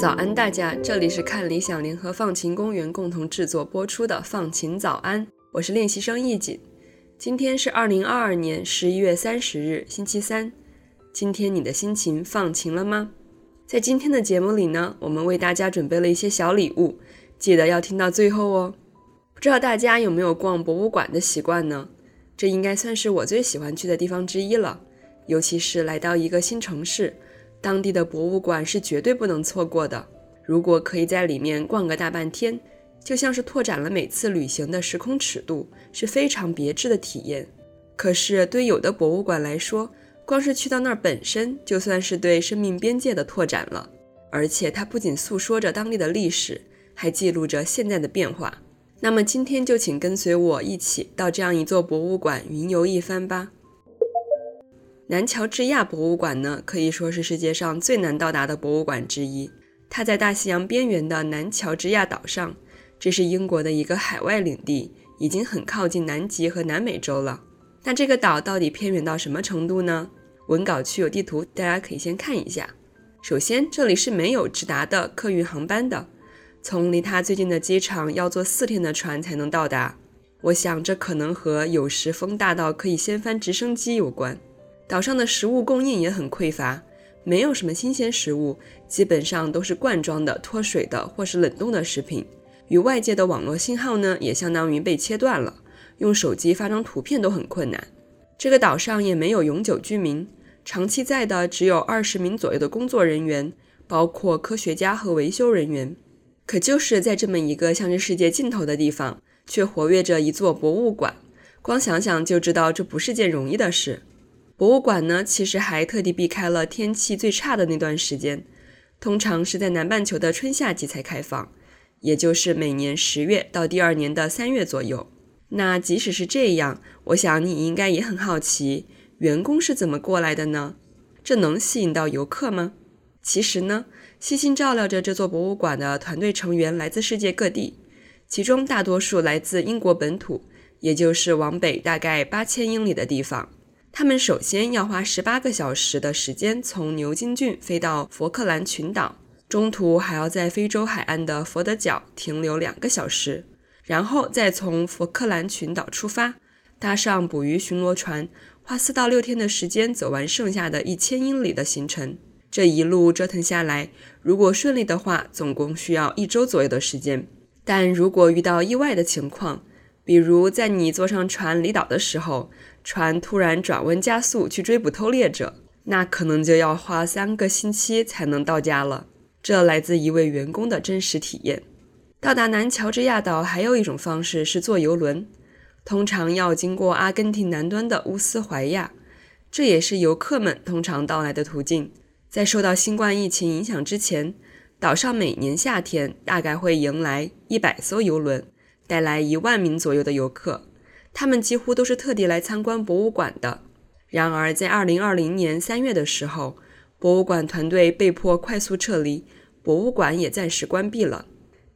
早安，大家！这里是看理想联合放晴公园共同制作播出的《放晴早安》，我是练习生易锦。今天是二零二二年十一月三十日，星期三。今天你的心情放晴了吗？在今天的节目里呢，我们为大家准备了一些小礼物，记得要听到最后哦。不知道大家有没有逛博物馆的习惯呢？这应该算是我最喜欢去的地方之一了，尤其是来到一个新城市。当地的博物馆是绝对不能错过的。如果可以在里面逛个大半天，就像是拓展了每次旅行的时空尺度，是非常别致的体验。可是对有的博物馆来说，光是去到那儿本身就算是对生命边界的拓展了。而且它不仅诉说着当地的历史，还记录着现在的变化。那么今天就请跟随我一起到这样一座博物馆云游一番吧。南乔治亚博物馆呢，可以说是世界上最难到达的博物馆之一。它在大西洋边缘的南乔治亚岛上，这是英国的一个海外领地，已经很靠近南极和南美洲了。那这个岛到底偏远到什么程度呢？文稿区有地图，大家可以先看一下。首先，这里是没有直达的客运航班的，从离它最近的机场要坐四天的船才能到达。我想这可能和有时风大到可以掀翻直升机有关。岛上的食物供应也很匮乏，没有什么新鲜食物，基本上都是罐装的、脱水的或是冷冻的食品。与外界的网络信号呢，也相当于被切断了，用手机发张图片都很困难。这个岛上也没有永久居民，长期在的只有二十名左右的工作人员，包括科学家和维修人员。可就是在这么一个像是世界尽头的地方，却活跃着一座博物馆，光想想就知道这不是件容易的事。博物馆呢，其实还特地避开了天气最差的那段时间，通常是在南半球的春夏季才开放，也就是每年十月到第二年的三月左右。那即使是这样，我想你应该也很好奇，员工是怎么过来的呢？这能吸引到游客吗？其实呢，悉心照料着这座博物馆的团队成员来自世界各地，其中大多数来自英国本土，也就是往北大概八千英里的地方。他们首先要花十八个小时的时间从牛津郡飞到佛克兰群岛，中途还要在非洲海岸的佛得角停留两个小时，然后再从佛克兰群岛出发，搭上捕鱼巡逻船，花四到六天的时间走完剩下的一千英里的行程。这一路折腾下来，如果顺利的话，总共需要一周左右的时间。但如果遇到意外的情况，比如在你坐上船离岛的时候，船突然转弯加速去追捕偷猎者，那可能就要花三个星期才能到家了。这来自一位员工的真实体验。到达南乔治亚岛还有一种方式是坐游轮，通常要经过阿根廷南端的乌斯怀亚，这也是游客们通常到来的途径。在受到新冠疫情影响之前，岛上每年夏天大概会迎来一百艘游轮，带来一万名左右的游客。他们几乎都是特地来参观博物馆的。然而，在2020年3月的时候，博物馆团队被迫快速撤离，博物馆也暂时关闭了。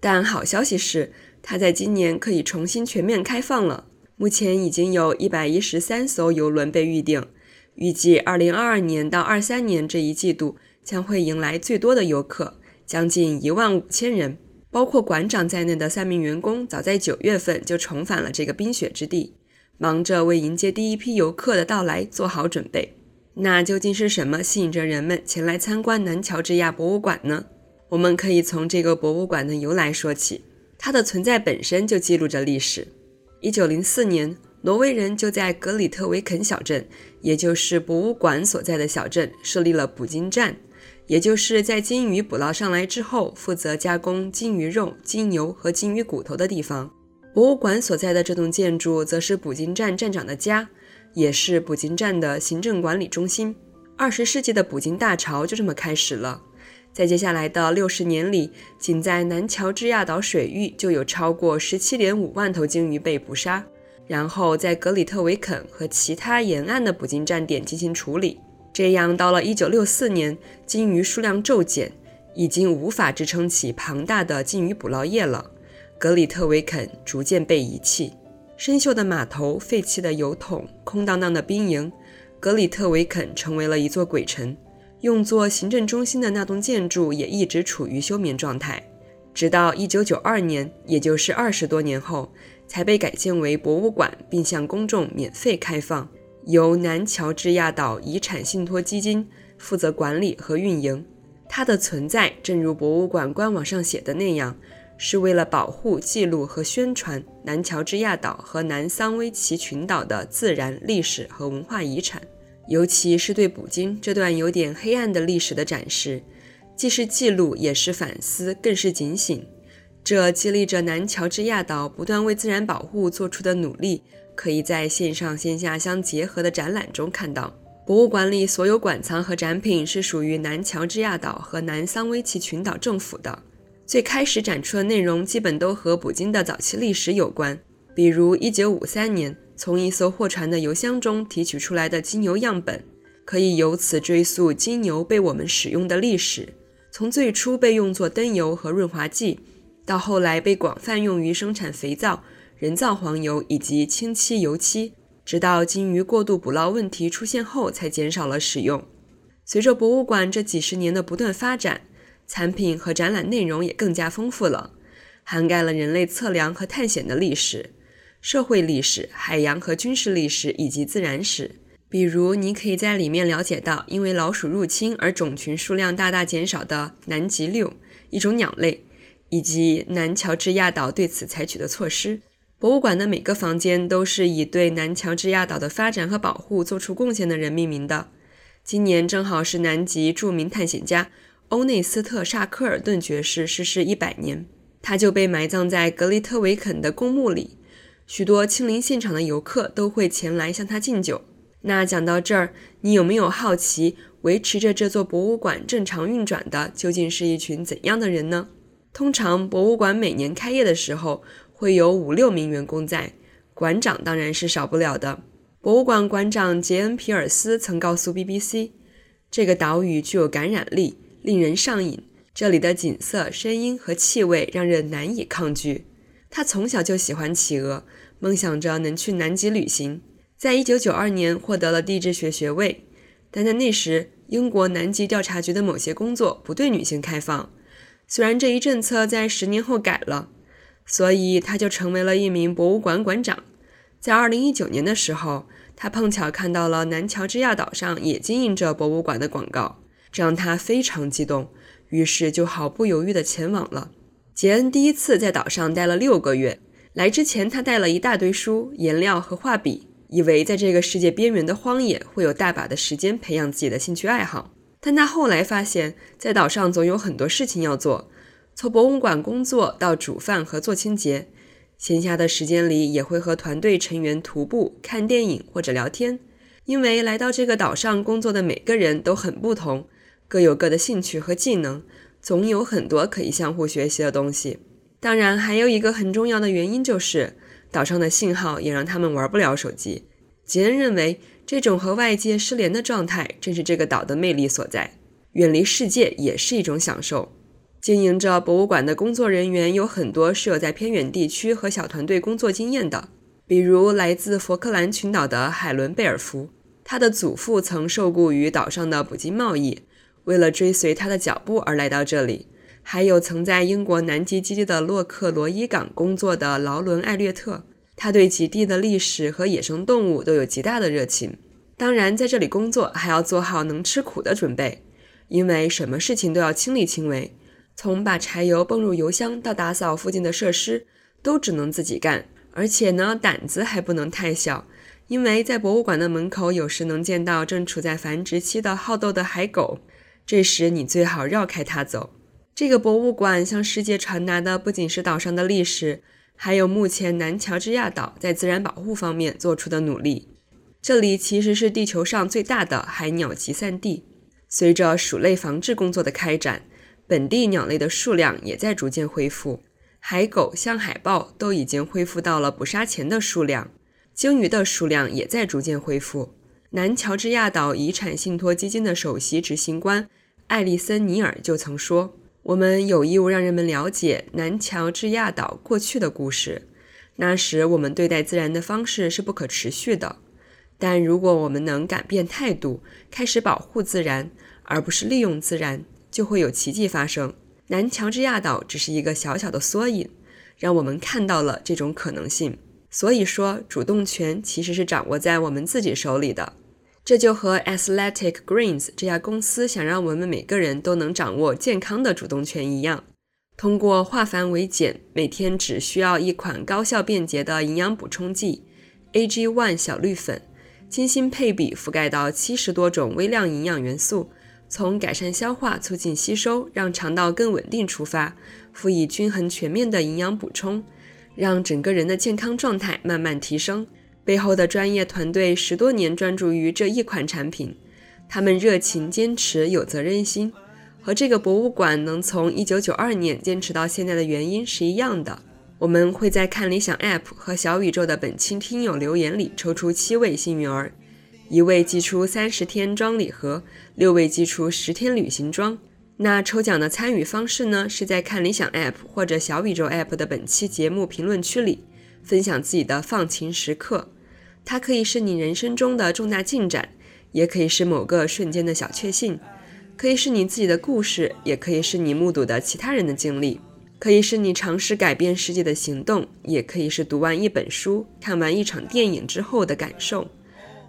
但好消息是，它在今年可以重新全面开放了。目前已经有一百一十三艘游轮被预定，预计2022年到23年这一季度将会迎来最多的游客，将近一万五千人。包括馆长在内的三名员工，早在九月份就重返了这个冰雪之地，忙着为迎接第一批游客的到来做好准备。那究竟是什么吸引着人们前来参观南乔治亚博物馆呢？我们可以从这个博物馆的由来说起。它的存在本身就记录着历史。一九零四年，挪威人就在格里特维肯小镇，也就是博物馆所在的小镇，设立了捕鲸站。也就是在鲸鱼捕捞上来之后，负责加工鲸鱼肉、鲸油和鲸鱼骨头的地方。博物馆所在的这栋建筑，则是捕鲸站站长的家，也是捕鲸站的行政管理中心。二十世纪的捕鲸大潮就这么开始了。在接下来的六十年里，仅在南乔治亚岛水域就有超过十七点五万头鲸鱼被捕杀，然后在格里特维肯和其他沿岸的捕鲸站点进行处理。这样，到了1964年，鲸鱼数量骤减，已经无法支撑起庞大的鲸鱼捕捞业了。格里特维肯逐渐被遗弃，生锈的码头、废弃的油桶、空荡荡的兵营，格里特维肯成为了一座鬼城。用作行政中心的那栋建筑也一直处于休眠状态，直到1992年，也就是二十多年后，才被改建为博物馆，并向公众免费开放。由南乔治亚岛遗产信托基金负责管理和运营。它的存在，正如博物馆官网上写的那样，是为了保护、记录和宣传南乔治亚岛和南桑威奇群岛的自然、历史和文化遗产，尤其是对捕鲸这段有点黑暗的历史的展示，既是记录，也是反思，更是警醒。这激励着南乔治亚岛不断为自然保护做出的努力。可以在线上线下相结合的展览中看到。博物馆里所有馆藏和展品是属于南乔治亚岛和南桑威奇群岛政府的。最开始展出的内容基本都和捕鲸的早期历史有关，比如1953年从一艘货船的油箱中提取出来的金牛样本，可以由此追溯金牛被我们使用的历史，从最初被用作灯油和润滑剂，到后来被广泛用于生产肥皂。人造黄油以及清漆油漆，直到鲸鱼过度捕捞问题出现后才减少了使用。随着博物馆这几十年的不断发展，产品和展览内容也更加丰富了，涵盖了人类测量和探险的历史、社会历史、海洋和军事历史以及自然史。比如，你可以在里面了解到因为老鼠入侵而种群数量大大减少的南极六一种鸟类，以及南乔治亚岛对此采取的措施。博物馆的每个房间都是以对南乔治亚岛的发展和保护做出贡献的人命名的。今年正好是南极著名探险家欧内斯特·萨科尔顿爵士逝世一百年，他就被埋葬在格里特维肯的公墓里。许多亲临现场的游客都会前来向他敬酒。那讲到这儿，你有没有好奇，维持着这座博物馆正常运转的究竟是一群怎样的人呢？通常，博物馆每年开业的时候。会有五六名员工在，馆长当然是少不了的。博物馆馆长杰恩·皮尔斯曾告诉 BBC：“ 这个岛屿具有感染力，令人上瘾。这里的景色、声音和气味让人难以抗拒。”他从小就喜欢企鹅，梦想着能去南极旅行。在一九九二年获得了地质学学位，但在那时，英国南极调查局的某些工作不对女性开放。虽然这一政策在十年后改了。所以他就成为了一名博物馆馆长。在二零一九年的时候，他碰巧看到了南乔治亚岛上也经营着博物馆的广告，这让他非常激动，于是就毫不犹豫地前往了。杰恩第一次在岛上待了六个月。来之前，他带了一大堆书、颜料和画笔，以为在这个世界边缘的荒野会有大把的时间培养自己的兴趣爱好。但他后来发现，在岛上总有很多事情要做。从博物馆工作到煮饭和做清洁，闲暇的时间里也会和团队成员徒步、看电影或者聊天。因为来到这个岛上工作的每个人都很不同，各有各的兴趣和技能，总有很多可以相互学习的东西。当然，还有一个很重要的原因就是岛上的信号也让他们玩不了手机。杰恩认为，这种和外界失联的状态正是这个岛的魅力所在，远离世界也是一种享受。经营着博物馆的工作人员有很多是有在偏远地区和小团队工作经验的，比如来自佛克兰群岛的海伦·贝尔福，他的祖父曾受雇于岛上的捕鲸贸易，为了追随他的脚步而来到这里；还有曾在英国南极基地的洛克罗伊港工作的劳伦·艾略特，他对极地的历史和野生动物都有极大的热情。当然，在这里工作还要做好能吃苦的准备，因为什么事情都要亲力亲为。从把柴油泵入油箱到打扫附近的设施，都只能自己干，而且呢，胆子还不能太小，因为在博物馆的门口，有时能见到正处在繁殖期的好斗的海狗，这时你最好绕开它走。这个博物馆向世界传达的不仅是岛上的历史，还有目前南乔治亚岛在自然保护方面做出的努力。这里其实是地球上最大的海鸟集散地，随着鼠类防治工作的开展。本地鸟类的数量也在逐渐恢复，海狗、像海豹都已经恢复到了捕杀前的数量，鲸鱼的数量也在逐渐恢复。南乔治亚岛遗产信托基金的首席执行官艾利森·尼尔就曾说：“我们有义务让人们了解南乔治亚岛过去的故事。那时我们对待自然的方式是不可持续的。但如果我们能改变态度，开始保护自然，而不是利用自然，就会有奇迹发生。南乔治亚岛只是一个小小的缩影，让我们看到了这种可能性。”所以说，主动权其实是掌握在我们自己手里的。这就和 Athletic Greens 这家公司想让我们每个人都能掌握健康的主动权一样。通过化繁为简，每天只需要一款高效便捷的营养补充剂 AG One 小绿粉，精心配比，覆盖到七十多种微量营养元素，从改善消化、促进吸收、让肠道更稳定出发，辅以均衡全面的营养补充。让整个人的健康状态慢慢提升。背后的专业团队十多年专注于这一款产品，他们热情、坚持、有责任心，和这个博物馆能从1992年坚持到现在的原因是一样的。我们会在看理想 App 和小宇宙的本期听友留言里抽出七位幸运儿，一位寄出三十天装礼盒，六位寄出十天旅行装。那抽奖的参与方式呢？是在看理想 App 或者小宇宙 App 的本期节目评论区里分享自己的放晴时刻。它可以是你人生中的重大进展，也可以是某个瞬间的小确幸，可以是你自己的故事，也可以是你目睹的其他人的经历，可以是你尝试改变世界的行动，也可以是读完一本书、看完一场电影之后的感受。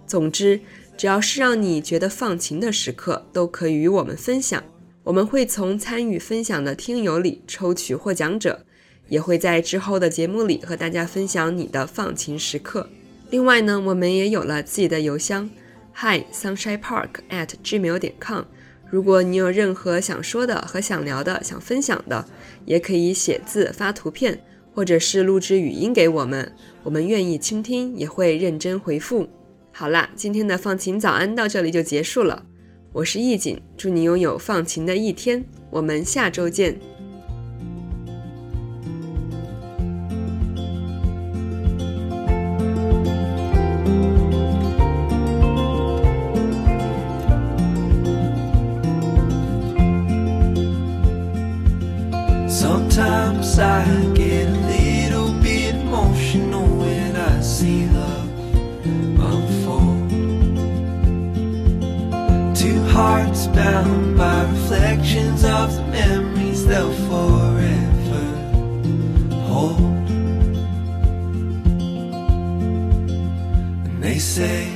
总之，只要是让你觉得放晴的时刻，都可以与我们分享。我们会从参与分享的听友里抽取获奖者，也会在之后的节目里和大家分享你的放晴时刻。另外呢，我们也有了自己的邮箱，hi sunshine park at gmail 点 com。如果你有任何想说的和想聊的、想分享的，也可以写字、发图片，或者是录制语音给我们，我们愿意倾听，也会认真回复。好啦，今天的放晴早安到这里就结束了。我是易景，祝你拥有放晴的一天。我们下周见。I get a little bit emotional when I see love unfold. Two hearts bound by reflections of the memories they'll forever hold. And they say,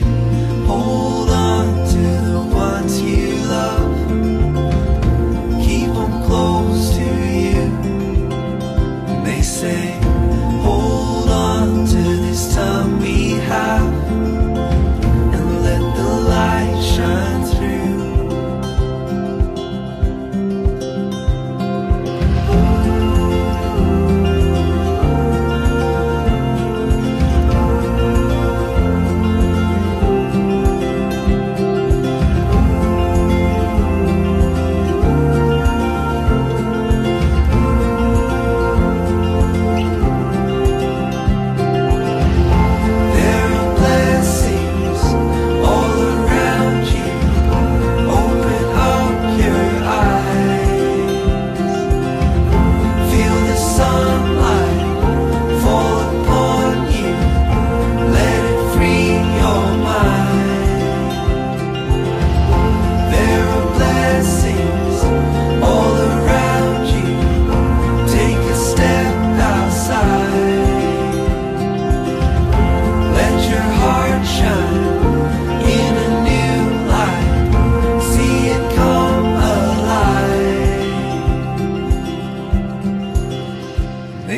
hold on to the ones you.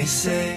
They say,